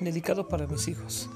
dedicado para mis hijos.